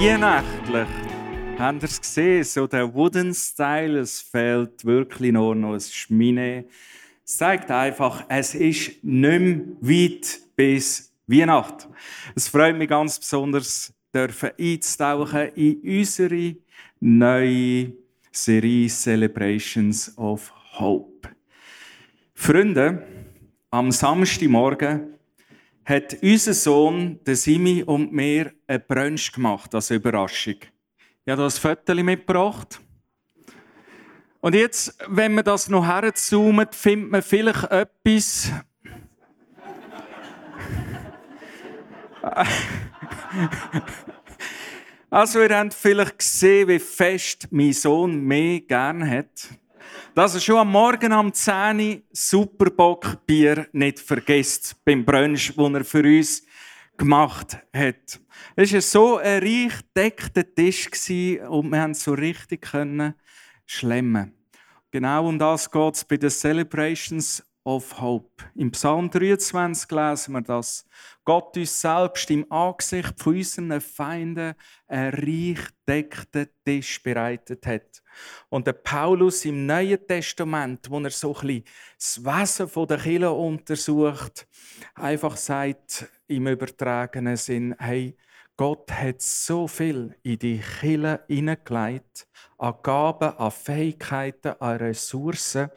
Weihnachtlich. Habt ihr es gesehen? So der Wooden Style, es fehlt wirklich nur noch ein Schmine. Es zeigt einfach, es ist nicht mehr weit bis Weihnachten. Es freut mich ganz besonders, dürfen einzutauchen in unsere neue Serie Celebrations of Hope. Freunde, am Samstagmorgen hat unser Sohn, der Simi und mir ein Brunch gemacht als Überraschung. Ich habe das Foto mitgebracht. Und jetzt, wenn man das noch herzoomt, findet man vielleicht etwas. also, ihr habt vielleicht gesehen, wie fest mein Sohn mehr gern hat dass er schon am Morgen am 10 Uhr Superbock-Bier nicht vergisst beim Brunch, den er für uns gemacht hat. Es war so ein reich deckter Tisch und wir konnten so richtig schlemmen. Genau um das geht es bei den Celebrations of Hope. Im Psalm 23 lesen wir das. Gott uns selbst im Angesicht von unseren Feinden einen reich deckten Tisch bereitet hat. Und der Paulus im Neuen Testament, wo er so ein das Wesen der Kirche untersucht, einfach sagt im übertragenen Sinn, hey, Gott hat so viel in die Kirche hineingelegt, an Gaben, an Fähigkeiten, an Ressourcen,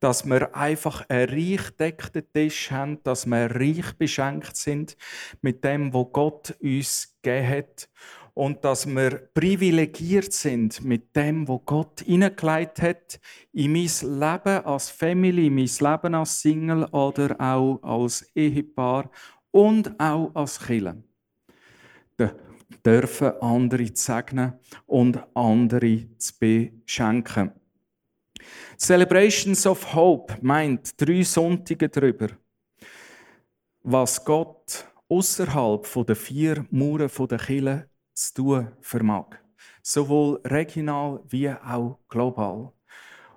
dass wir einfach einen reich deckten Tisch haben, dass wir reich beschenkt sind mit dem, wo Gott uns gegeben hat und dass wir privilegiert sind mit dem, wo Gott hineingelegt hat in mein Leben als Family, in mein Leben als Single oder auch als Ehepaar und auch als Killer. Dürfen andere zu segnen und andere zu beschenken. Celebrations of Hope meint drei Sonntage darüber, was Gott außerhalb der vier Mauern der Kirche zu tun vermag. Sowohl regional wie auch global.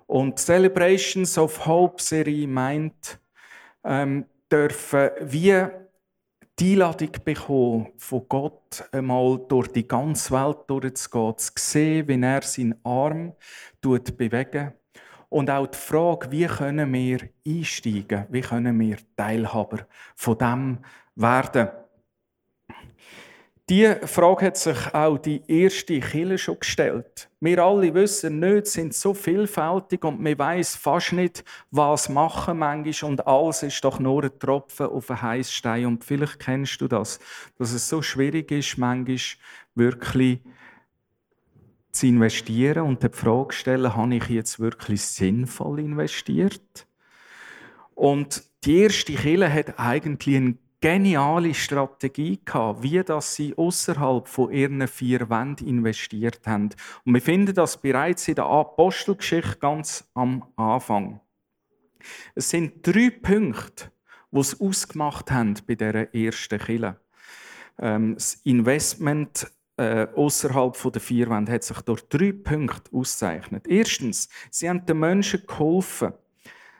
Und Celebrations of Hope Serie meint, ähm, dürfen wir die Einladung bekommen, von Gott einmal durch die ganze Welt durchzugehen, zu sehen, wie er seinen Arm bewegt. Und auch die Frage, wie können wir einsteigen, wie können wir Teilhaber von dem werden. Diese Frage hat sich auch die erste Kille schon gestellt. Wir alle wissen nicht, sind so vielfältig und wir weiß fast nicht, was machen manchmal und alles ist doch nur ein Tropfen auf einen heißen Stein. Und vielleicht kennst du das, dass es so schwierig ist, manchmal wirklich zu investieren und die Frage stellen, habe ich jetzt wirklich sinnvoll investiert? Und die erste Kille hat eigentlich einen geniale Strategie gehabt, wie das sie außerhalb von ihren vier Wänden investiert haben. Und wir finden das bereits in der Apostelgeschichte ganz am Anfang. Es sind drei Punkte, die es ausgemacht haben bei dieser ersten Kille. Ähm, das Investment äh, außerhalb der vier Wände hat sich durch drei Punkte auszeichnet. Erstens, sie haben den Menschen geholfen,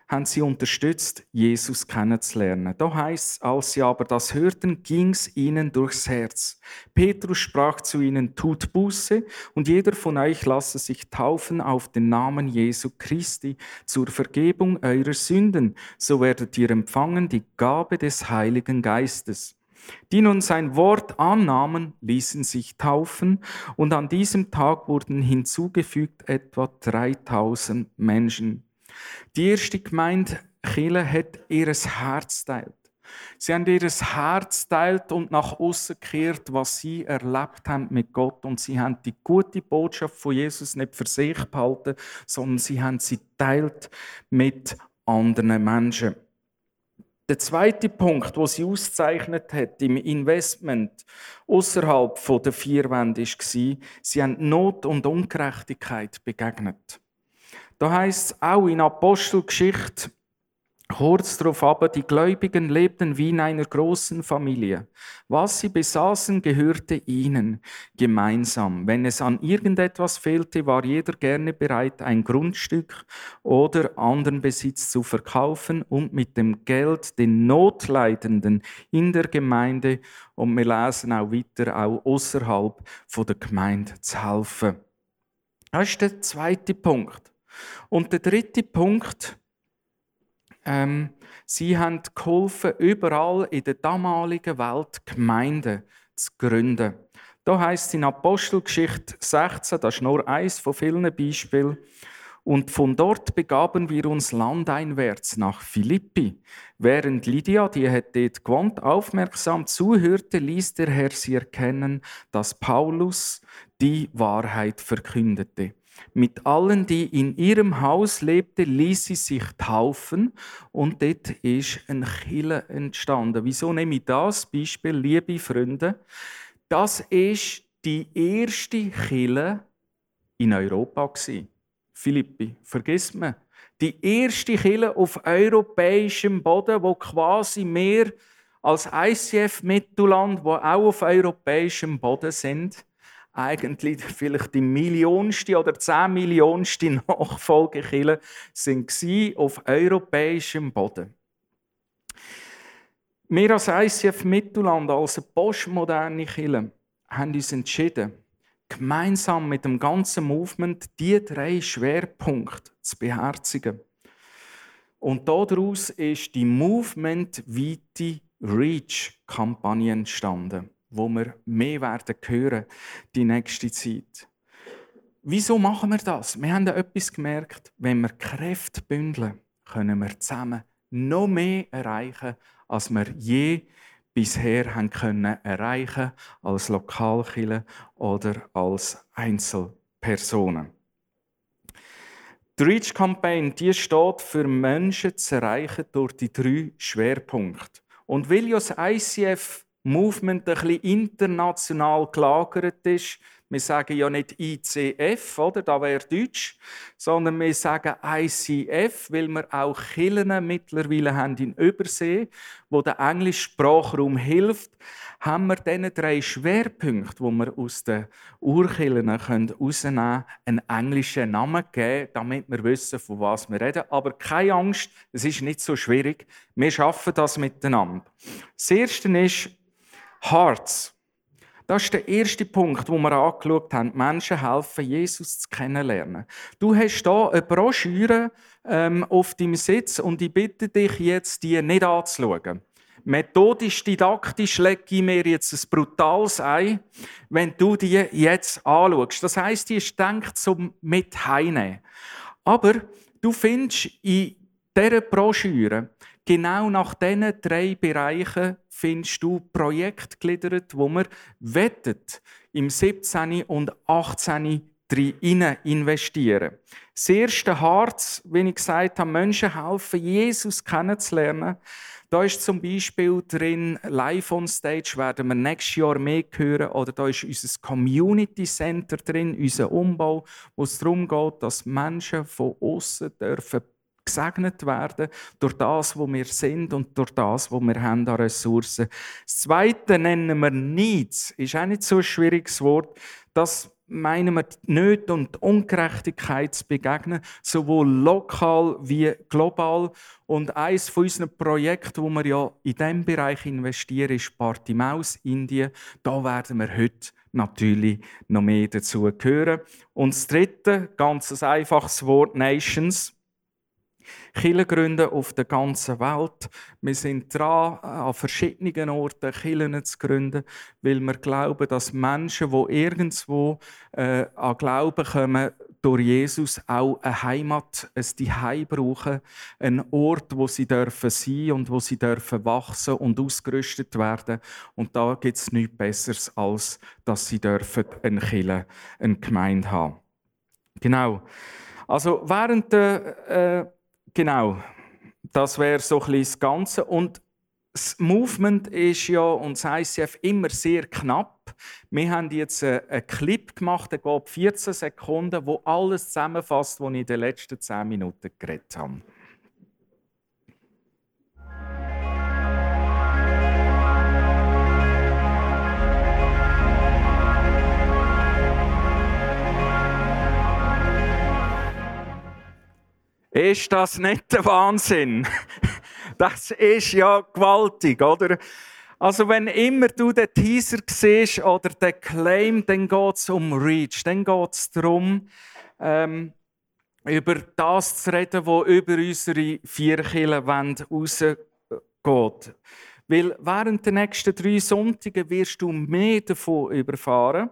haben sie unterstützt, Jesus kennenzulernen. Da heißt als sie aber das hörten, ging's ihnen durchs Herz. Petrus sprach zu ihnen, tut Buße und jeder von euch lasse sich taufen auf den Namen Jesu Christi zur Vergebung eurer Sünden, so werdet ihr empfangen die Gabe des Heiligen Geistes. Die nun sein Wort annahmen, ließen sich taufen und an diesem Tag wurden hinzugefügt etwa 3000 Menschen. Die erste Gemeinde Chile hat ihr Herz teilt. Sie haben ihr Herz teilt und nach außen gekehrt, was sie erlebt haben mit Gott. Und sie haben die gute Botschaft von Jesus nicht für sich behalten, sondern sie haben sie teilt mit anderen Menschen. Der zweite Punkt, wo sie auszeichnet hat im Investment außerhalb der vier Wände, war, sie haben Not und Ungerechtigkeit begegnet. Da heißt es auch in Apostelgeschichte Kurz darauf aber, die Gläubigen lebten wie in einer großen Familie. Was sie besaßen, gehörte ihnen gemeinsam. Wenn es an irgendetwas fehlte, war jeder gerne bereit, ein Grundstück oder anderen Besitz zu verkaufen und mit dem Geld den Notleidenden in der Gemeinde und wir lesen auch weiter, auch außerhalb der Gemeinde zu helfen. Das ist der zweite Punkt. Und der dritte Punkt, ähm, sie haben geholfen, überall in der damaligen Welt Gemeinden zu gründen. Da heißt es in Apostelgeschichte 16, das ist nur eins von vielen Beispielen. Und von dort begaben wir uns landeinwärts nach Philippi. Während Lydia, die hat dort gewohnt, aufmerksam zuhörte, ließ der Herr sie erkennen, dass Paulus die Wahrheit verkündete. Mit allen, die in ihrem Haus lebten, ließ sie sich taufen und dort ist ein Chille entstanden. Wieso nehme ich das Beispiel, liebe Freunde? Das ist die erste Chille in Europa Philippi, vergiss mir. Die erste Chille auf europäischem Boden, wo quasi mehr als ICF Mittelland, wo auch auf europäischem Boden sind eigentlich vielleicht die millionste oder zehn millionste Nachfolgekirche sind auf europäischem Boden. Wir als ICF Mittelland, als eine postmoderne Kirche, haben uns entschieden, gemeinsam mit dem ganzen Movement diese drei Schwerpunkte zu beherzigen. Und daraus ist die Movement-weite Reach-Kampagne entstanden wo wir mehr werden hören die nächste Zeit. Wieso machen wir das? Wir haben etwas gemerkt, wenn wir Kräfte bündeln, können wir zusammen noch mehr erreichen, als wir je bisher haben können erreichen als Lokalkille oder als Einzelpersonen. Die Reach Campaign die steht für Menschen zu erreichen durch die drei Schwerpunkte. Und weil ja das ICF Movement ein bisschen international gelagert ist. Wir sagen ja nicht ICF, oder? Da wäre Deutsch, sondern wir sagen ICF, weil wir auch Kirchen mittlerweile haben in Übersee, wo der englische Sprachraum hilft, haben wir diese drei Schwerpunkte, die wir aus den Urkirchen herausnehmen können, einen englischen Namen geben, damit wir wissen, von was wir reden. Aber keine Angst, es ist nicht so schwierig. Wir schaffen das miteinander. Das Erste ist Hearts. Das ist der erste Punkt, wo wir angeschaut haben. Menschen helfen, Jesus zu kennenlernen. Du hast hier eine Broschüre ähm, auf deinem Sitz und ich bitte dich jetzt, die nicht anzuschauen. Methodisch, didaktisch lege ich mir jetzt ein brutales ein, wenn du die jetzt anschaust. Das heisst, die ist gedacht zum mit heimnehmen. Aber du findest in dieser Broschüre genau nach diesen drei Bereichen findest du Projekte gegliedert, wo wir wettet im 17. und 18. drin investieren. Das erste Harz, wie ich gesagt habe, Menschen helfen, Jesus kennenzulernen. Da ist zum Beispiel drin, live on stage werden wir nächstes Jahr mehr hören. Oder da ist unser Community Center drin, unser Umbau, wo es darum geht, dass Menschen von außen dürfen gesegnet werden durch das, wo wir sind und durch das, wo wir haben an Ressourcen. Das Zweite nennen wir Needs. Ist auch nicht so ein schwieriges Wort. Das meinen wir Nöte und Ungerechtigkeit zu begegnen, sowohl lokal wie global. Und eines von unseren Projekten, wo wir ja in diesem Bereich investieren, ist Partimaus, Indien. Da werden wir heute natürlich noch mehr dazu hören. Und das dritte, ganz ein einfaches Wort, Nations. Kirchen gründen auf der ganzen Welt. Wir sind dran, an verschiedenen Orten Kirchen zu gründen, weil wir glauben, dass Menschen, die irgendwo äh, an Glauben kommen, durch Jesus auch eine Heimat, ein Zuhause brauchen, einen Ort, wo sie dürfen sein und wo sie dürfen wachsen und ausgerüstet werden. Und da gibt es nichts Besseres, als dass sie dürfen eine Kirche, eine Gemeinde haben. Genau. Also während der, äh, genau, das wäre so ein bisschen das Ganze. Und das Movement ist ja und das ICF immer sehr knapp. Wir haben jetzt einen Clip gemacht, der geht 14 Sekunden, wo alles zusammenfasst, was ich in den letzten 10 Minuten geredet habe. Ist das nicht der Wahnsinn? Das ist ja gewaltig, oder? Also wenn immer du den Teaser siehst oder den Claim, dann geht es um Reach. Dann geht es darum, ähm, über das zu reden, was über unsere vier Kirchenwände rausgeht. Weil während der nächsten drei Sonntage wirst du mehr davon überfahren,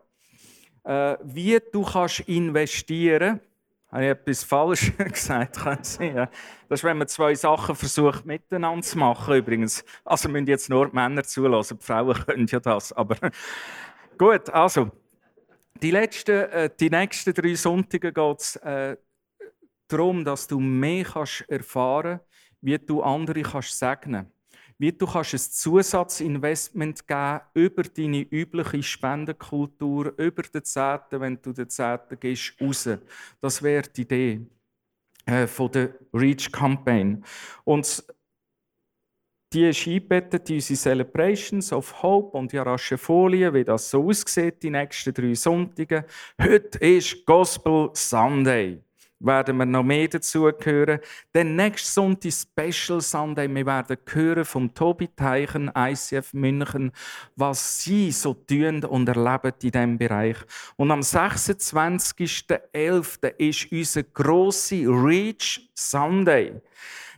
äh, wie du kannst investieren kannst habe ich etwas falsch gesagt? Das ist, wenn man zwei Sachen versucht miteinander zu machen. Übrigens, also müssen jetzt nur die Männer zulassen. Die Frauen können ja das. Aber gut, also die, letzten, äh, die nächsten drei Sonntage geht es äh, darum, dass du mehr kannst erfahren, wie du andere kannst segnen wie du kannst ein Zusatzinvestment geben über deine übliche Spendenkultur, über den Zehnten, wenn du den Zehnten gehst, raus. Das wäre die Idee äh, von der Reach Campaign. Und die ist eingebettet in unsere Celebrations of Hope und die raschen Folien, wie das so aussieht, die nächsten drei Sonntage. Heute ist Gospel Sunday werden wir noch mehr dazu hören. Den nächsten Sonntag Special Sunday. Wir werden hören vom Tobi Teichen, ICF München, was sie so tun und erleben in diesem Bereich. Und am 26.11. ist unser grosser Reach Sunday.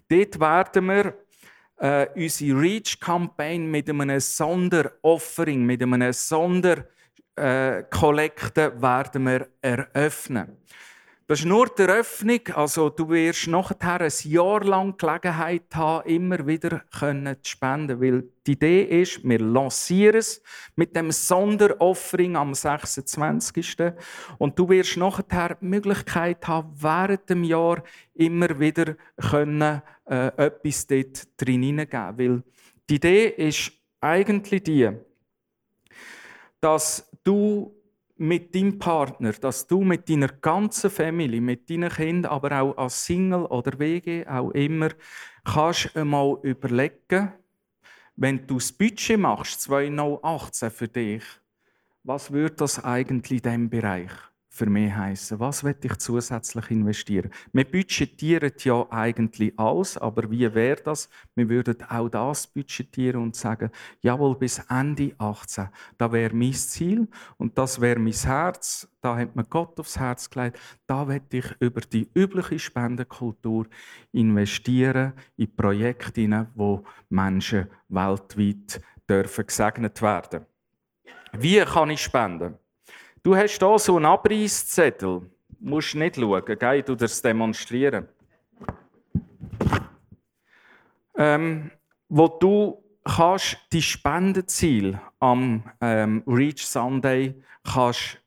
Dort werden wir äh, unsere Reach-Campaign mit einem Sonderoffering, mit einem Sonderkollekte äh, eröffnen. Das ist nur die Eröffnung. Also, du wirst nachher ein Jahr lang Gelegenheit haben, immer wieder zu spenden. Weil die Idee ist, wir lancieren es mit dem Sonderoffering am 26. Und du wirst nachher die Möglichkeit haben, während dem Jahr immer wieder können, äh, etwas dort drin hineingeben. Weil die Idee ist eigentlich die, dass du mit deinem Partner, dass du mit deiner ganzen Familie, mit deinen Kindern, aber auch als Single oder WG, auch immer, kannst einmal überlegen, wenn du das Budget machst, 2018 für dich, was würde das eigentlich in diesem Bereich für mich heißen? Was will ich zusätzlich investieren? Wir budgetieren ja eigentlich alles, aber wie wäre das? Wir würden auch das budgetieren und sagen, jawohl, bis Ende 18, da wäre mein Ziel und das wäre mein Herz. Da hat mir Gott aufs Herz gelegt. Da will ich über die übliche Spendenkultur investieren in Projekte, wo Menschen weltweit dürfen gesegnet werden. Wie kann ich spenden? Du hast hier so einen Abreißzettel. Du musst nicht schauen, gell? du das demonstrieren. Ähm, wo du kannst die Spendenziel am ähm, Reach Sunday kannst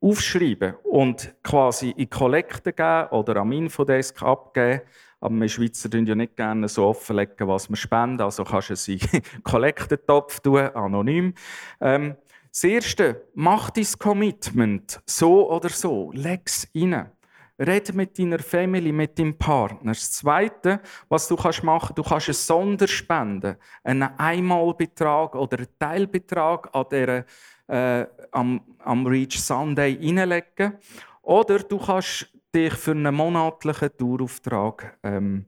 aufschreiben und quasi in Kollekte geben oder am Infodesk abgeben. Aber wir Schweizer tun ja nicht gerne so offenlegen, was wir spenden. Also kannst du es in Kollektentopf tun, anonym. Ähm, das Erste, mach dein Commitment so oder so, leg es rein. Red mit deiner Family, mit deinem Partner. Das Zweite, was du kannst machen, du kannst eine Sonderspende, einen Einmalbetrag oder einen Teilbetrag an der, äh, am, am Reach Sunday hineinlegen. Oder du kannst dich für einen monatlichen Tourauftrag ähm,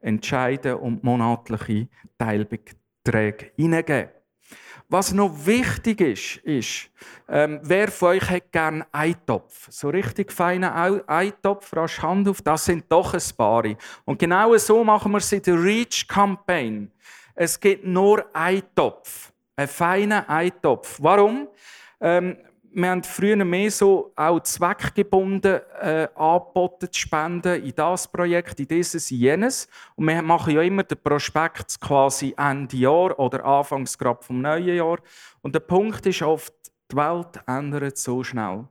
entscheiden und monatliche Teilbeträge hineingeben. Was noch wichtig ist, ist, ähm, wer von euch hat gerne Eintopf? So richtig feinen Eintopf, rasch Hand auf, das sind doch ein paar. Und genau so machen wir es in der Reach Campaign. Es gibt nur Eintopf. Einen feinen Eintopf. Warum? Ähm, wir haben früher mehr so auch zweckgebunden äh, angeboten zu spenden in das Projekt, in dieses, in jenes. Und wir machen ja immer den Prospekt quasi Ende Jahr oder Anfangs vom neuen Jahr. Und der Punkt ist oft, die Welt ändert so schnell.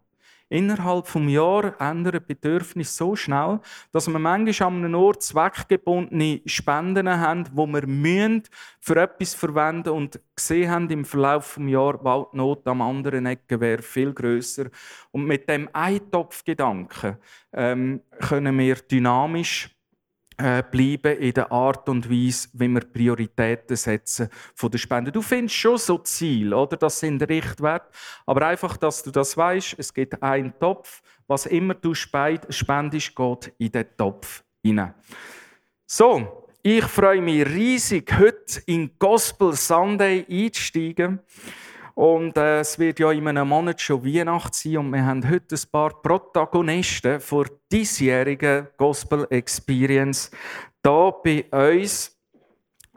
Innerhalb des Jahres ändern Bedürfnisse so schnell, dass wir manchmal an einem Ort zweckgebundene Spenden haben, wo wir für etwas verwenden und gesehen haben im Verlauf des Jahres, Waldnot am anderen Ecke wäre viel grösser. Und mit dem Eintopfgedanken ähm, können wir dynamisch äh, bleiben in der Art und Weise, wie wir Prioritäten setzen von der Spende. Du findest schon so Ziel, oder? Das sind Richtwerte. Aber einfach, dass du das weißt, es gibt einen Topf. Was immer du spendest, geht in den Topf hinein. So, ich freue mich riesig, heute in Gospel Sunday einzusteigen. Und äh, es wird ja in einem Monat schon Weihnachten sein und wir haben heute ein paar Protagonisten für diesjährige Gospel Experience da bei uns.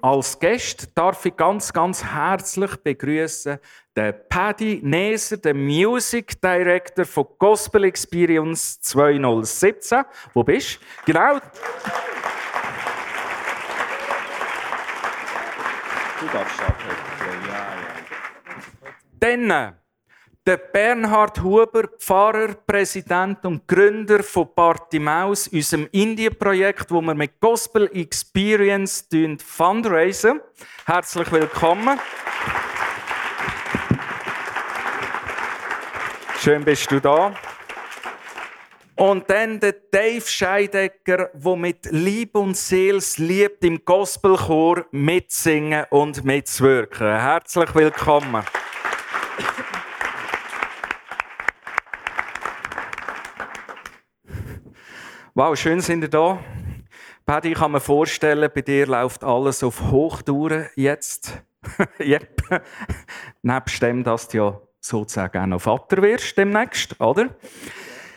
Als Gast darf ich ganz, ganz herzlich begrüßen den Paddy Neser, den Music Director von Gospel Experience 2017. Wo bist du? Genau. Du darfst starten. Dann der Bernhard Huber, Pfarrer, Präsident und Gründer von Bartimaus, unserem Indien-Projekt, wo wir mit Gospel Experience fundraisen. Herzlich willkommen. Schön bist du da. Und dann der Dave Scheidecker, der mit Lieb und Seels liebt im Gospelchor mitsingen und mitzuwirken. Herzlich willkommen. Wow, schön sind ihr da. Paddy, ich kann mir vorstellen, bei dir läuft alles auf Hochtouren jetzt. yep. Nebst dem, dass du ja sozusagen auch noch Vater wirst demnächst, oder?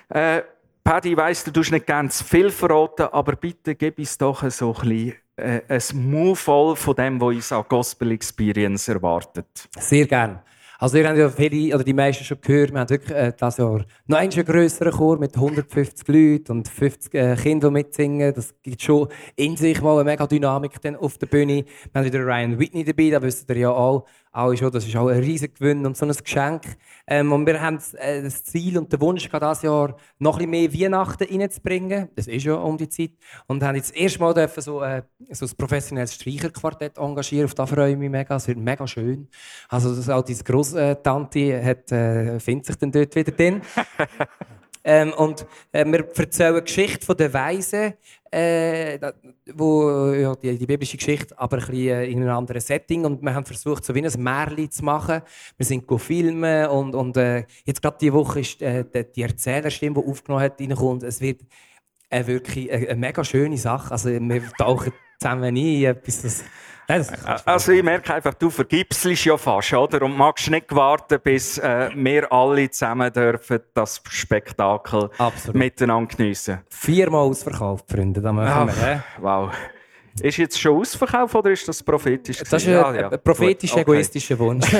Äh, Paddy, weiss, du tust nicht ganz viel verraten, aber bitte gib uns doch so ein bisschen äh, ein Move voll von dem, was uns an Gospel Experience erwartet. Sehr gerne. Also ihr habt ja viele, oder die meisten schon gehört, wir haben wirklich äh, dieses Jahr noch einen grösseren Chor mit 150 Leuten und 50 äh, Kindern, die mitsingen. Das gibt schon in sich mal eine mega Dynamik auf der Bühne. Wir haben wieder Ryan Whitney dabei, da wisst ihr ja auch auch schon, das ist auch ein riesiger Gewinn und so ein Geschenk. Ähm, und wir haben äh, das Ziel und den Wunsch, dieses Jahr noch ein bisschen mehr Weihnachten reinzubringen. Das ist ja um die Zeit. Und haben jetzt das erste Mal dürfen so, äh, so ein professionelles Streicherquartett engagieren. Auf das freue ich mich mega. Es wird mega schön. Also, das, auch diese Grosstante hat, äh, findet sich dann dort wieder drin. Ähm, und äh, wir erzählen die Geschichte von der Weisen, äh, wo, ja, die, die, biblische Geschichte, aber ein bisschen äh, in einem anderen Setting. Und wir haben versucht, so wie ein Märchen zu machen. Wir sind filmen und, und äh, jetzt gerade diese Woche ist äh, die Erzählerstimme, die aufgenommen hat, reingekommen. Es wird äh, wirklich eine, eine, mega schöne Sache. Also wir tauchen zusammen ein in etwas, das also ich merke einfach, du vergipselst ja fast, oder? Und magst nicht warten, bis äh, wir alle zusammen dürfen das Spektakel Absolut. miteinander geniessen. Viermal ausverkauft, Freunde, da machen wir. Äh? Wow. Ist jetzt schon ausverkauft oder ist das prophetisch? Das ist ein, ah, ja. prophetisch okay. egoistischer Wunsch.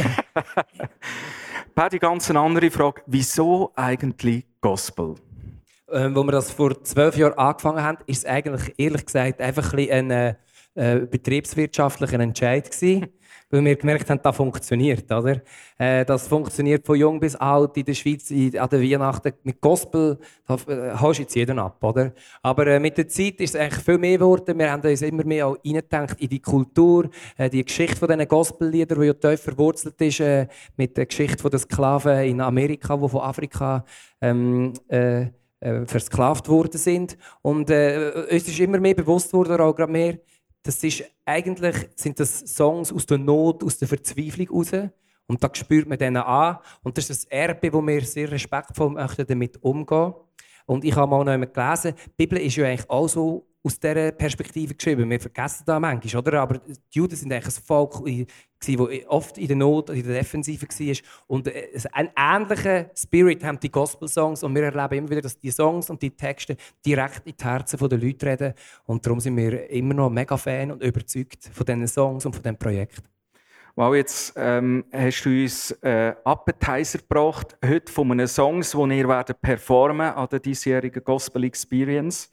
die ganz andere Frage. Wieso eigentlich Gospel? Ähm, wo wir das vor zwölf Jahren angefangen haben, ist es eigentlich, ehrlich gesagt, einfach ein, ein äh, betriebswirtschaftlicher Entscheid gewesen, weil wir gemerkt haben, das funktioniert, oder? Äh, das funktioniert von jung bis alt in der Schweiz, in, an der Weihnachten mit Gospel, da äh, haust jetzt jeden ab, oder? Aber äh, mit der Zeit ist es eigentlich viel mehr geworden. Wir haben uns immer mehr auch reingedacht in die Kultur, äh, die Geschichte von diesen Gospelliedern, die ja tief verwurzelt ist äh, mit der Geschichte der Sklaven in Amerika, die von Afrika ähm, äh, äh, versklavt worden sind. Und äh, uns ist immer mehr bewusst worden, auch gerade mehr, das ist eigentlich sind das Songs aus der Not, aus der Verzweiflung raus. Und da spürt man denen an. Und das ist das Erbe, wo wir sehr respektvoll möchten damit umgehen. Und ich habe mal noch einmal gelesen, die Bibel ist ja eigentlich auch so aus dieser Perspektive geschrieben. Wir vergessen das manchmal, oder? Aber die Juden sind eigentlich ein Volk, das oft in der Not, in der Defensive war. Und äh, einen ähnlichen Spirit haben die Gospel-Songs. Und wir erleben immer wieder, dass die Songs und die Texte direkt in die Herzen der Leute reden. Und darum sind wir immer noch mega Fan und überzeugt von diesen Songs und von diesem Projekt. Wow, jetzt ähm, hast du uns äh, Appetizer gebracht, heute von einem Song, den ihr werdet performen an der diesjährigen Gospel Experience.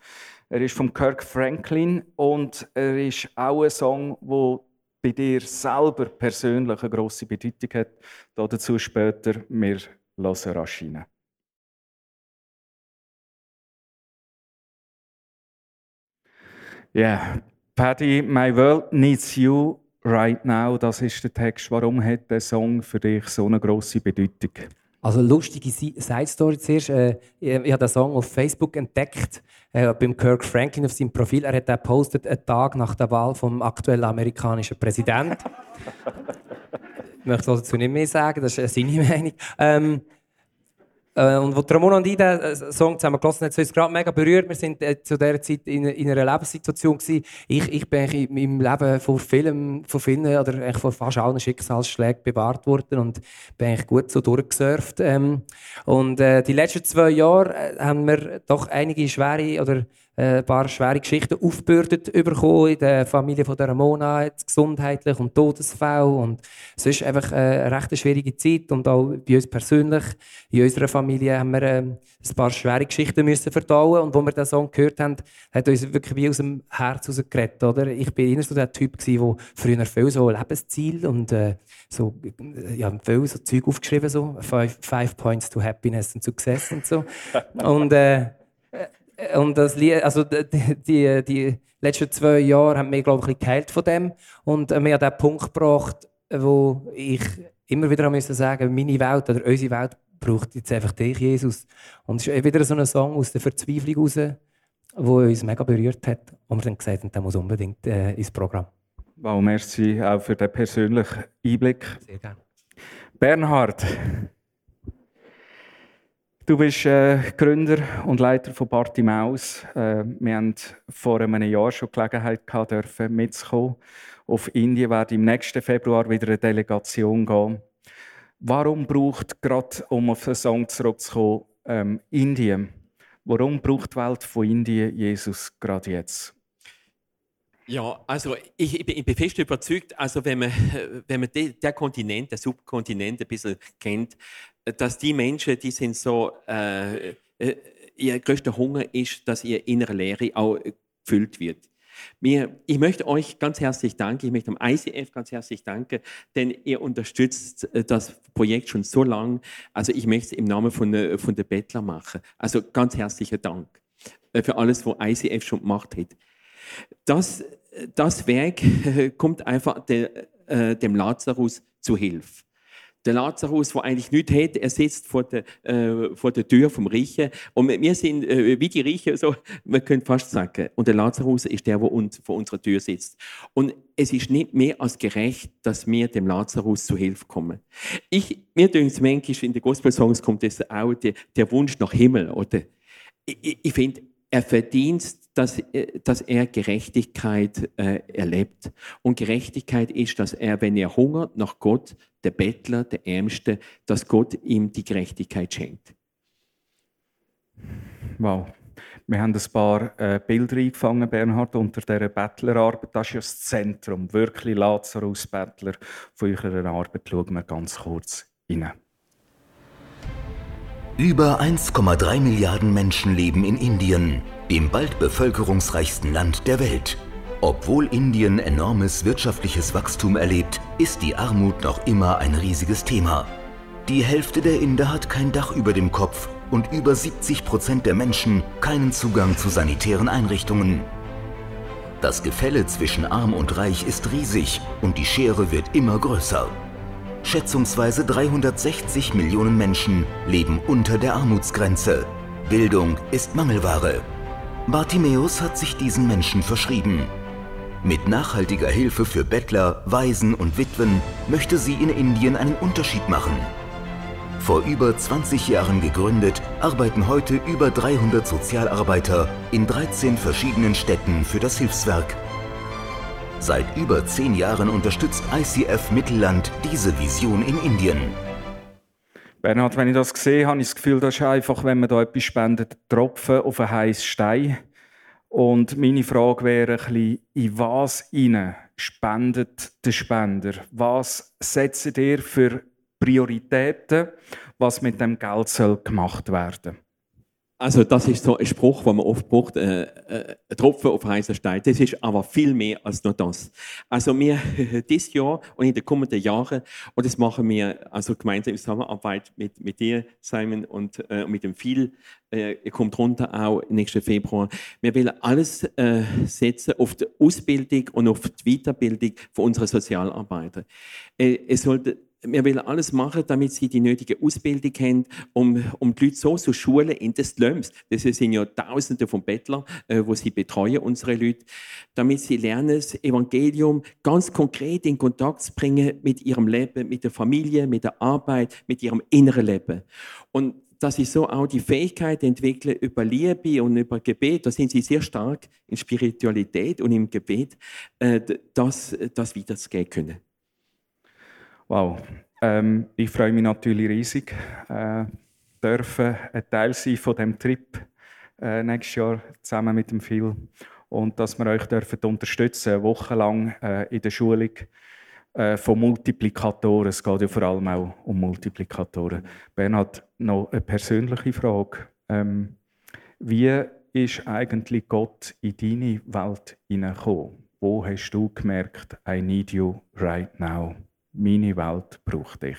Er ist von Kirk Franklin und er ist auch ein Song, der bei dir selber persönlich eine grosse Bedeutung hat. Dazu später. Wir hören rasch rein. Yeah, Paddy, my world needs you right now. Das ist der Text. Warum hat der Song für dich so eine grosse Bedeutung? Also lustige Side-Story zuerst. Äh, ich, ich habe den Song auf Facebook entdeckt, äh, beim Kirk Franklin auf seinem Profil. Er hat den postet einen Tag nach der Wahl vom aktuellen amerikanischen Präsidenten. ich möchte dazu nicht mehr sagen, das ist seine Meinung. Ähm, äh, und wo Ramona und ich den äh, Song zusammen gelassen haben, hat uns gerade mega berührt. Wir sind äh, zu dieser Zeit in, in einer Lebenssituation. Ich, ich bin in meinem Leben vor vielen, vor vielen oder vor fast allen Schicksalsschlägen bewahrt worden und bin gut so durchgesurft. Ähm, und äh, die letzten zwei Jahre äh, haben wir doch einige schwere oder äh, ein paar schwere Geschichten aufgebürdet bekommen in der Familie von der Ramona, gesundheitlich und Todesfall und es ist einfach eine recht schwierige Zeit und auch bei uns persönlich, in unserer Familie haben wir äh, ein paar schwere Geschichten müssen verdauen und wo wir den Song gehört haben, hat uns wirklich wie aus dem Herz rausgeredet, oder? Ich bin immer so der Typ der früher viel so Lebensziel und äh, so, ja, viel so Zeug aufgeschrieben, so five, five Points to Happiness and Success und so und äh, und das Lied, also die, die, die letzten zwei Jahre haben mich, glaube ich, geheilt von dem. Und mir hat den Punkt gebracht, wo ich immer wieder müssen sagen meine Welt oder unsere Welt braucht jetzt einfach dich, Jesus. Und es ist wieder so ein Song aus der Verzweiflung raus, der uns mega berührt hat. Und wir dann gesagt haben, der muss unbedingt äh, ins Programm. Wow, merci auch für den persönlichen Einblick. Sehr gerne. Bernhard, Du bist äh, Gründer und Leiter von Bartimaus. Äh, wir haben vor einem Jahr schon Gelegenheit gehabt, dürfen mitzukommen. Auf Indien wird im nächsten Februar wieder eine Delegation gehen. Warum braucht gerade, um auf den Song zurückzukommen, ähm, Indien? Warum braucht die Welt von Indien Jesus gerade jetzt? Ja, also ich, ich, bin fest überzeugt, also wenn man, wenn man den, Kontinent, der Subkontinent ein bisschen kennt, dass die Menschen, die sind so, äh, äh, ihr größter Hunger ist, dass ihr innere Leere auch gefüllt wird. Mir, ich möchte euch ganz herzlich danken, ich möchte dem ICF ganz herzlich danken, denn ihr unterstützt äh, das Projekt schon so lange. Also ich möchte es im Namen von, äh, von der Bettler machen. Also ganz herzlichen Dank äh, für alles, was ICF schon gemacht hat. Das das Werk kommt einfach de, äh, dem Lazarus zu Hilfe. Der Lazarus, der eigentlich nichts hat, er sitzt vor der, äh, vor der Tür vom Riechen. Und wir sind äh, wie die Riechen, so, man könnte fast sagen. Und der Lazarus ist der, der uns, vor unserer Tür sitzt. Und es ist nicht mehr als gerecht, dass wir dem Lazarus zu Hilfe kommen. Ich, mir denke es manchmal, in den Gospel-Songs kommt es auch der, der Wunsch nach Himmel. Oder? Ich, ich finde, er verdient, dass, äh, dass er Gerechtigkeit äh, erlebt. Und Gerechtigkeit ist, dass er, wenn er hungert nach Gott, der Bettler, der Ärmste, dass Gott ihm die Gerechtigkeit schenkt. Wow. Wir haben ein paar äh, Bilder eingefangen, Bernhard, unter dieser Bettlerarbeit. Das ist ja das Zentrum, wirklich Lazarus-Bettler von eurer Arbeit. Schauen wir ganz kurz rein. Über 1,3 Milliarden Menschen leben in Indien, dem bald bevölkerungsreichsten Land der Welt. Obwohl Indien enormes wirtschaftliches Wachstum erlebt, ist die Armut noch immer ein riesiges Thema. Die Hälfte der Inder hat kein Dach über dem Kopf und über 70 Prozent der Menschen keinen Zugang zu sanitären Einrichtungen. Das Gefälle zwischen Arm und Reich ist riesig und die Schere wird immer größer. Schätzungsweise 360 Millionen Menschen leben unter der Armutsgrenze. Bildung ist Mangelware. Bartimäus hat sich diesen Menschen verschrieben. Mit nachhaltiger Hilfe für Bettler, Waisen und Witwen möchte sie in Indien einen Unterschied machen. Vor über 20 Jahren gegründet, arbeiten heute über 300 Sozialarbeiter in 13 verschiedenen Städten für das Hilfswerk. Seit über zehn Jahren unterstützt ICF Mittelland diese Vision in Indien. Bernhard, wenn ich das sehe, habe ich das Gefühl, das ist einfach, wenn man da etwas spendet, Tropfen auf einen heißen Stein. Und meine Frage wäre ein bisschen, in was hinein spendet der Spender? Was setzt ihr für Prioritäten, was mit dem Geld soll gemacht werden soll? Also das ist so ein Spruch, den man oft braucht, äh, äh, ein Tropfen auf heißen Stein. Das ist aber viel mehr als nur das. Also wir dieses Jahr und in den kommenden Jahren, und das machen wir also gemeinsam in Zusammenarbeit mit, mit dir, Simon, und äh, mit dem Phil, äh, kommt runter auch nächsten Februar. Wir wollen alles äh, setzen auf die Ausbildung und auf die Weiterbildung von unseren Sozialarbeitern. Äh, es sollte wir wollen alles machen, damit sie die nötige Ausbildung haben, um, um die Leute so zu schulen in den Slums. Das sind ja Tausende von Bettlern, äh, wo sie betreuen, unsere Leute, damit sie lernen, das Evangelium ganz konkret in Kontakt zu bringen mit ihrem Leben, mit der Familie, mit der Arbeit, mit ihrem inneren Leben. Und dass sie so auch die Fähigkeit entwickeln über Liebe und über Gebet, da sind sie sehr stark in Spiritualität und im Gebet, äh, das, das weiterzugeben können. Wow. Ähm, ich freue mich natürlich riesig, äh, dürfen ein Teil sein von dem Trip äh, nächstes Jahr zusammen mit dem Phil und dass wir euch dürfen unterstützen, wochenlang äh, in der Schulung äh, von Multiplikatoren. Es geht ja vor allem auch um Multiplikatoren. Bernhard, noch eine persönliche Frage: ähm, Wie ist eigentlich Gott in deine Welt hineingekommen? Wo hast du gemerkt, I need you right now? Meine Welt braucht dich?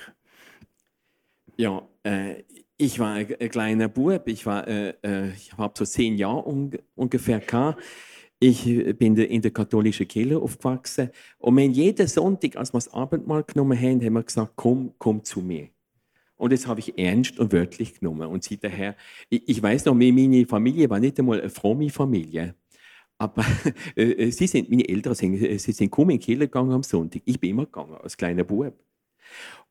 Ja, äh, ich war ein, kleiner Bub, ich, äh, äh, ich habe so zehn Jahre un ungefähr gehabt. Ich bin in der katholischen Kirche aufgewachsen. Und wenn jeden Sonntag, als wir das Abendmahl genommen haben, haben wir gesagt, komm, komm zu mir. Und das habe ich ernst und wörtlich genommen. Und seither, ich, ich weiß noch, meine Familie war nicht einmal eine fromme Familie. Aber äh, äh, sie sind, meine Eltern sind, äh, sie sind kaum in die Kirche gegangen am Sonntag. Ich bin immer gegangen, als kleiner Bub.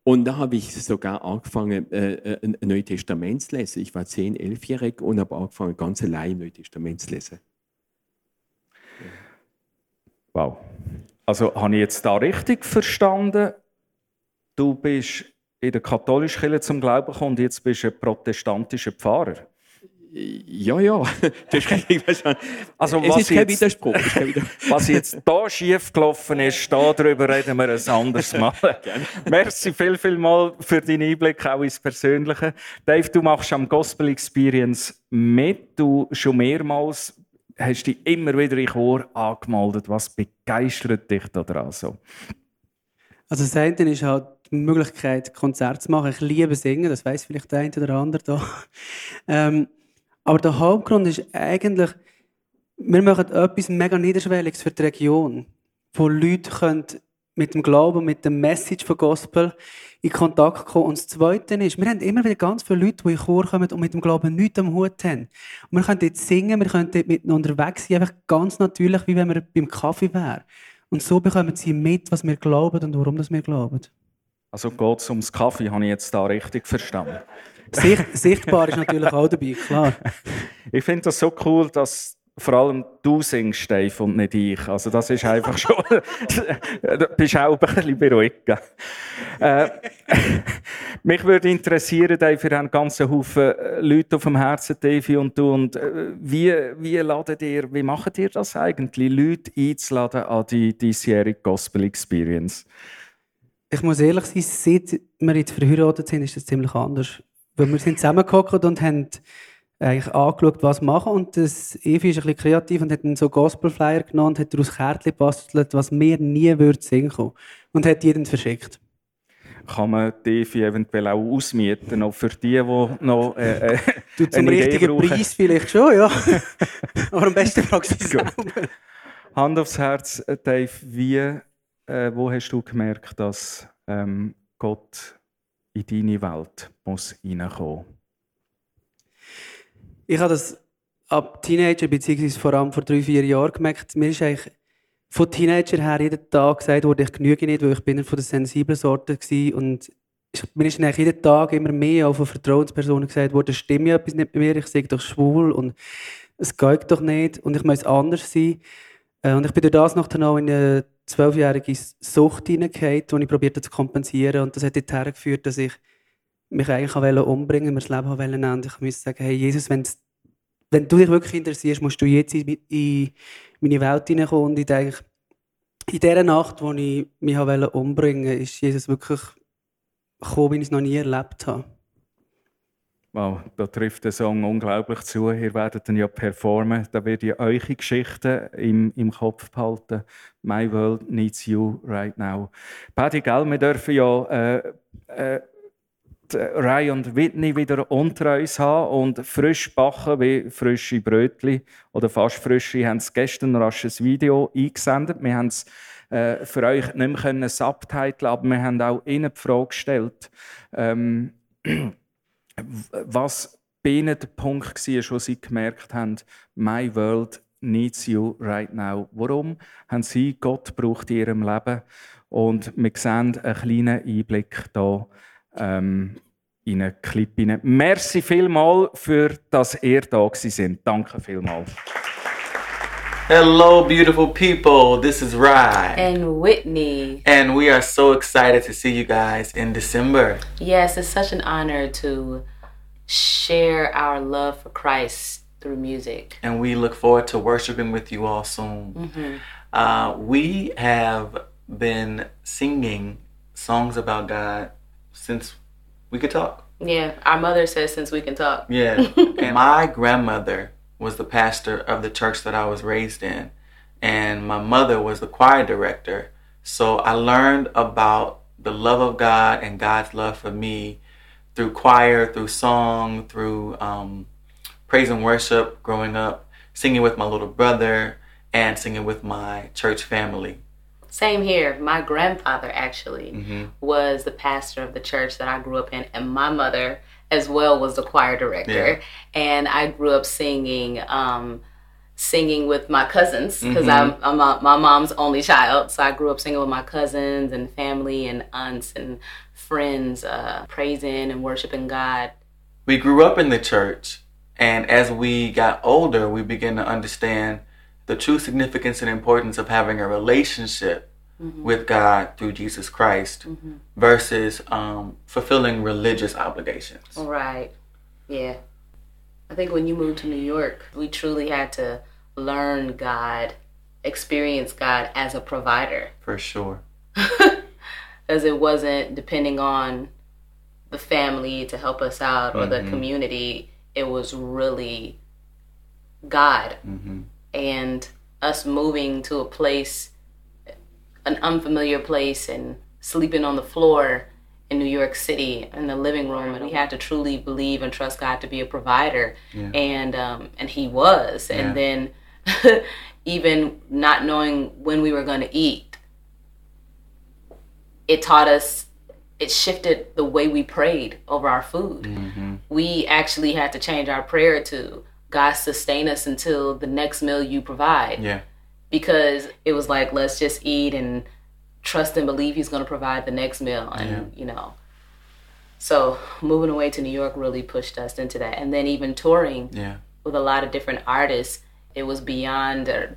Und da habe ich sogar angefangen, äh, ein Neues Testament zu lesen. Ich war 10, 11-jährig und habe angefangen, ganz allein Neues Testament zu lesen. Wow. Also habe ich jetzt da richtig verstanden? Du bist in der katholischen Kirche zum Glauben gekommen und jetzt bist du ein protestantischer Pfarrer. Ja, ja. also, es ist kein Widerspruch. was jetzt hier schief gelaufen ist, darüber reden wir ein anderes Mal. Merci viel, viel mal für deinen Einblick auch ins Persönliche. Dave, du machst am Gospel Experience mit. Du schon mehrmals hast dich immer wieder in Chor angemeldet. Was begeistert dich daran so? Also das eine ist halt die Möglichkeit, Konzerte zu machen. Ich liebe Singen, das weiß vielleicht der eine oder andere da. Ähm, aber der Hauptgrund ist eigentlich, wir machen etwas mega Niederschwelliges für die Region, wo Leute können mit dem Glauben, mit der Message von Gospel in Kontakt kommen. Und das Zweite ist, wir haben immer wieder ganz viele Leute, die in Chor kommen und mit dem Glauben nichts am Hut haben. Und wir können dort singen, wir können dort miteinander unterwegs sein, einfach ganz natürlich, wie wenn wir beim Kaffee wären. Und so bekommen sie mit, was wir glauben und warum wir glauben. Also geht es ums Kaffee, habe ich jetzt da richtig verstanden? Sicht, sichtbar ist natürlich auch dabei, klar. Ich finde das so cool, dass vor allem du singst, Dave, und nicht ich. Also das ist einfach schon... du bist auch ein bisschen beruhigt. Äh, mich würde interessieren, Dave, wir haben einen ganzen Haufen äh, Leute auf dem Herzen, Dave und du. Und äh, wie, wie, ladet ihr, wie macht ihr das eigentlich, Leute einzuladen an die diesjährige Gospel Experience? Ich muss ehrlich sein, seit wir jetzt verheiratet sind, ist das ziemlich anders. Weil wir sind zusammengekommen und haben eigentlich angeschaut, was machen. Und das Evi ist ein bisschen kreativ und hat einen so Gospel-Flyer genommen und hat daraus Kärtchen gebastelt, was wir nie würden singen können. Und hat jeden verschickt. Kann man die Evi eventuell auch ausmieten, auch für die, die noch äh, äh, Du zum richtigen Preis vielleicht schon, ja. Aber am besten fragst du selber. Hand aufs Herz, Dave, wie, äh, wo hast du gemerkt, dass ähm, Gott in deine Welt muss hineinkommen Ich habe das ab Teenager, beziehungsweise vor allem vor drei, vier Jahren gemerkt. Mir ist eigentlich von Teenager her jeden Tag gesagt worden, ich genüge nicht, weil ich bin von der sensiblen Sorte war. Und mir ist eigentlich jeden Tag immer mehr auch von Vertrauenspersonen gesagt worden, stimmt ja etwas nicht bei mir, ich sage doch schwul und es geht doch nicht und ich muss anders sein. Äh, und ich bin durch das noch dann auch in eine zwölfjährige Sucht hineingehauen, die ich probiert zu kompensieren. Und das hat dazu geführt, dass ich mich eigentlich umbringen wollte, mir das Leben wollte. Ich musste sagen, hey Jesus, wenn du dich wirklich interessierst, musst du jetzt in meine Welt hineinkommen. Und ich denke, in dieser Nacht, wo ich mich umbringen wollte, ist Jesus wirklich gekommen, wie ich es noch nie erlebt habe. Wow, da trifft der Song unglaublich zu. Ihr werdet ihn ja performen. Da werde ich eure Geschichten im, im Kopf behalten. My world needs you right now. Paddy, gell, wir dürfen ja äh, äh, Ray und Whitney wieder unter uns haben und frisch backen wie frische Brötchen oder fast frische. Haben gestern rasch ein Video eingesendet. Wir haben es äh, für euch nicht mehr subtiteln aber wir haben auch ihnen die Frage gestellt, ähm, was bei ihnen der Punkt war, wo sie gemerkt haben, my world needs you right now. Warum haben sie Gott gebraucht in ihrem Leben? Und wir sehen einen kleinen Einblick hier ähm, in einen Clip. Merci vielmals für dass ihr da sind. Danke vielmals. Hello, beautiful people. This is Rye. And Whitney. And we are so excited to see you guys in December. Yes, it's such an honor to share our love for Christ through music. And we look forward to worshiping with you all soon. Mm-hmm. Uh, we have been singing songs about God since we could talk. Yeah, our mother says since we can talk. Yeah. and my grandmother was the pastor of the church that I was raised in, and my mother was the choir director. So I learned about the love of God and God's love for me through choir, through song, through um, praise and worship growing up, singing with my little brother, and singing with my church family. Same here. My grandfather actually mm-hmm. was the pastor of the church that I grew up in, and my mother as well was the choir director, yeah. and I grew up singing. Um, singing with my cousins because mm-hmm. I'm, I'm a, my mom's only child. So I grew up singing with my cousins and family and aunts and friends, uh, praising and worshiping God. We grew up in the church, and as we got older, we began to understand the true significance and importance of having a relationship mm-hmm. with God through Jesus Christ mm-hmm. versus um, fulfilling religious obligations. Right. Yeah. I think when you moved to New York, we truly had to learn God, experience God as a provider. For sure. As it wasn't depending on the family to help us out or mm-hmm. the community. It was really God. Mm-hmm. And us moving to a place an unfamiliar place and sleeping on the floor in New York City in the living room, and we had to truly believe and trust God to be a provider, yeah. and um, and He was. And then even not knowing when we were going to eat, it taught us. It shifted the way we prayed over our food. Mm-hmm. We actually had to change our prayer to God sustain us until the next meal you provide. Yeah because it was like let's just eat and trust and believe he's going to provide the next meal. And yeah. you know. So moving away to new york really pushed us into that. And then even touring yeah. with a lot of different artists it was beyond the,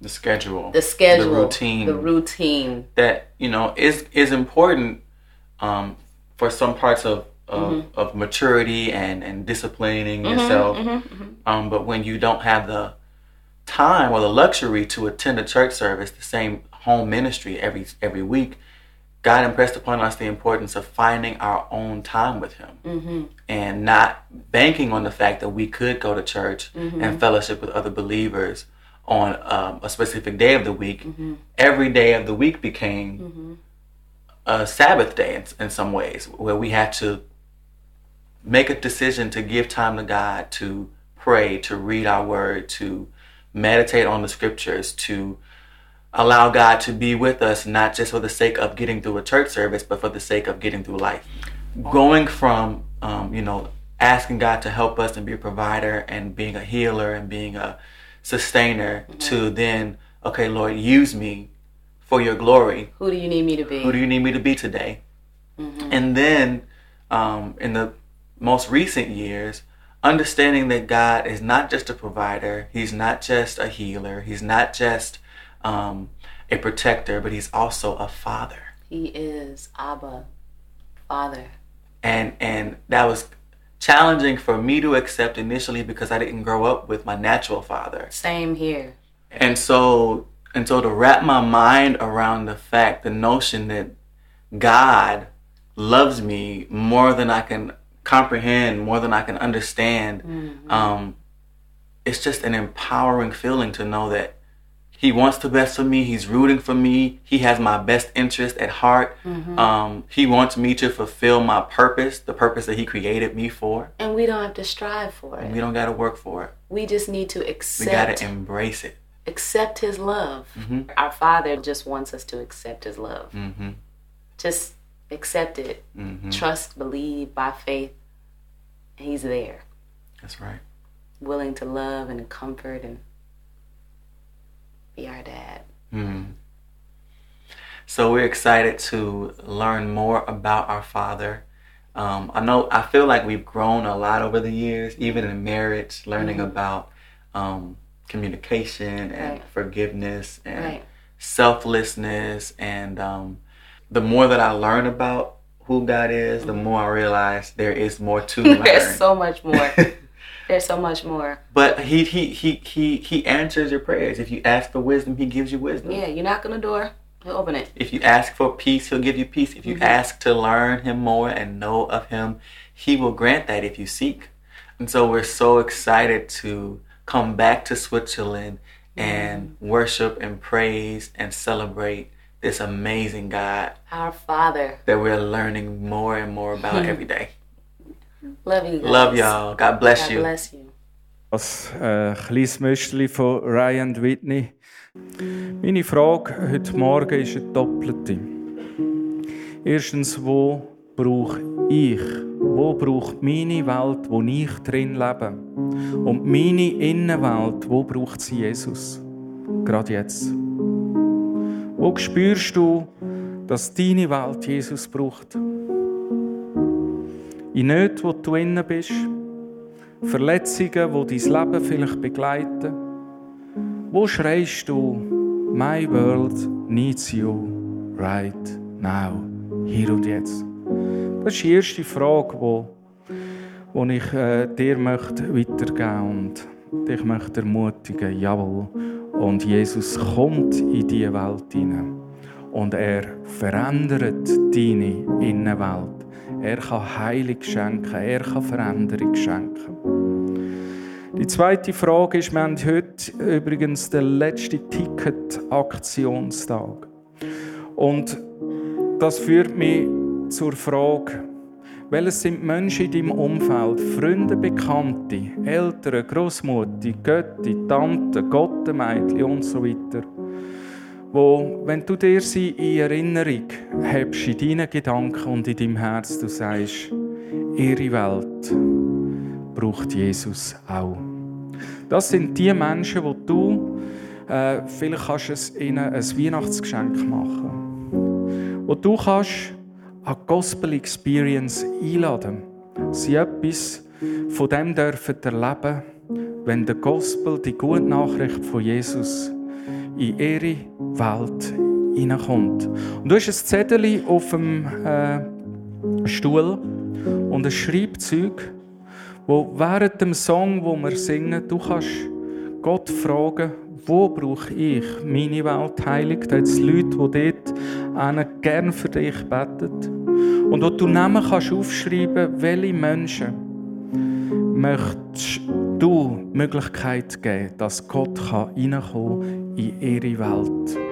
the schedule. The schedule. The routine. The routine. That you know is is important um, for some parts of of, mm-hmm. of maturity and and disciplining mm-hmm, yourself. Mm-hmm, mm-hmm. um, but when you don't have the time or the luxury to attend a church service, the same home ministry every every week, God impressed upon us the importance of finding our own time with Him mm-hmm. and not banking on the fact that we could go to church mm-hmm. and fellowship with other believers on um, a specific day of the week. Mm-hmm. Every day of the week became mm-hmm. a Sabbath day in, in some ways, where we had to make a decision to give time to God, to pray, to read our word, to meditate on the scriptures, to allow God to be with us, not just for the sake of getting through a church service, but for the sake of getting through life. Going from, um, you know, asking God to help us and be a provider and being a healer and being a sustainer mm-hmm. to then, okay, Lord, use me for your glory. Who do you need me to be? Who do you need me to be today? Mm-hmm. And then um, in the most recent years, understanding that God is not just a provider, He's not just a healer, He's not just um, a protector, but He's also a father. He is Abba, Father. And and that was challenging for me to accept initially because I didn't grow up with my natural father. Same here. And so and so to wrap my mind around the fact, the notion that God loves me more than I can comprehend, more than I can understand, um, it's just an empowering feeling to know that He wants the best for me. He's rooting for me. He has my best interest at heart. Um, he wants me to fulfill my purpose, the purpose that He created me for. And we don't have to strive for it. We don't got to work for it. We just need to accept. We got to embrace it. accept his love. Our Father just wants us to accept his love. hmm Just accept it. hmm Trust, believe by faith. He's there, That's right. willing to love and comfort and be our dad. Mhm. So we're excited to learn more about our Father. Um, I know I feel like we've grown a lot over the years, even in marriage, learning about um, communication and Right. forgiveness and Right. selflessness. And um, the more that I learn about who God is, the more I realize there is more to learn. There's so much more. There's so much more. but he, he he he he answers your prayers. If you ask for wisdom, he gives you wisdom. Yeah, you knock on the door, he'll open it. If you ask for peace, he'll give you peace. If you mm-hmm. ask to learn him more and know of him, he will grant that if you seek. And so we're so excited to come back to Switzerland and mm-hmm. worship and praise and celebrate this amazing God Our Father. that we're learning more and more about every day. Love you guys. Love y'all. God bless God you. bless you. Das äh, kleines Müsterli von Ryan Whitney. Meine Frage heute Morgen ist eine doppelte. Erstens, wo brauche ich, wo braucht meine Welt, wo ich drin lebe? Und meine Innenwelt, wo braucht sie Jesus? Gerade jetzt. Wo spürst du, dass deine Welt Jesus braucht? In Nöten, wo du innen bist, Verletzungen, die dein Leben vielleicht begleiten. Wo schreist du, My world needs you right now, hier und jetzt? Das ist die erste Frage, die wo ich äh, dir möchte weitergeben und dich möchte ermutigen, jawohl. Und Jesus kommt in diese Welt hinein und er verändert deine Innenwelt. Er kann Heilung schenken, er kann Veränderung schenken. Die zweite Frage ist, wir haben heute übrigens den letzten Ticket-Aktionstag. Und das führt mich zur Frage, welches sind Menschen in deinem Umfeld, Freunde, Bekannte, Eltern, Großmutter, Götti, Tante, Gottemädchen und so weiter, wo, wenn du dir sie in Erinnerung hast, in deinen Gedanken und in deinem Herz, du sagst, ihre Welt braucht Jesus auch. Das sind die Menschen, wo du äh, vielleicht kannst es ihnen ein Weihnachtsgeschenk machen, wo du kannst an die Gospel Experience einladen, sie etwas von dem dürfen erleben, wenn der Gospel, die gute Nachricht von Jesus, in ihre Welt hineinkommt. Und du hast ein Zettel auf dem äh, Stuhl und ein Schreibzeug, wo während dem Song, wo wir singen, du kannst Gott fragen, wo brauche ich meine Welt heilig? Da gibt Leute, die dort einen gern für dich beten. Und wo du Namen kannst aufschreiben, welche Menschen möchtest du Möglichkeit geben, dass Gott kann in ihre Welt.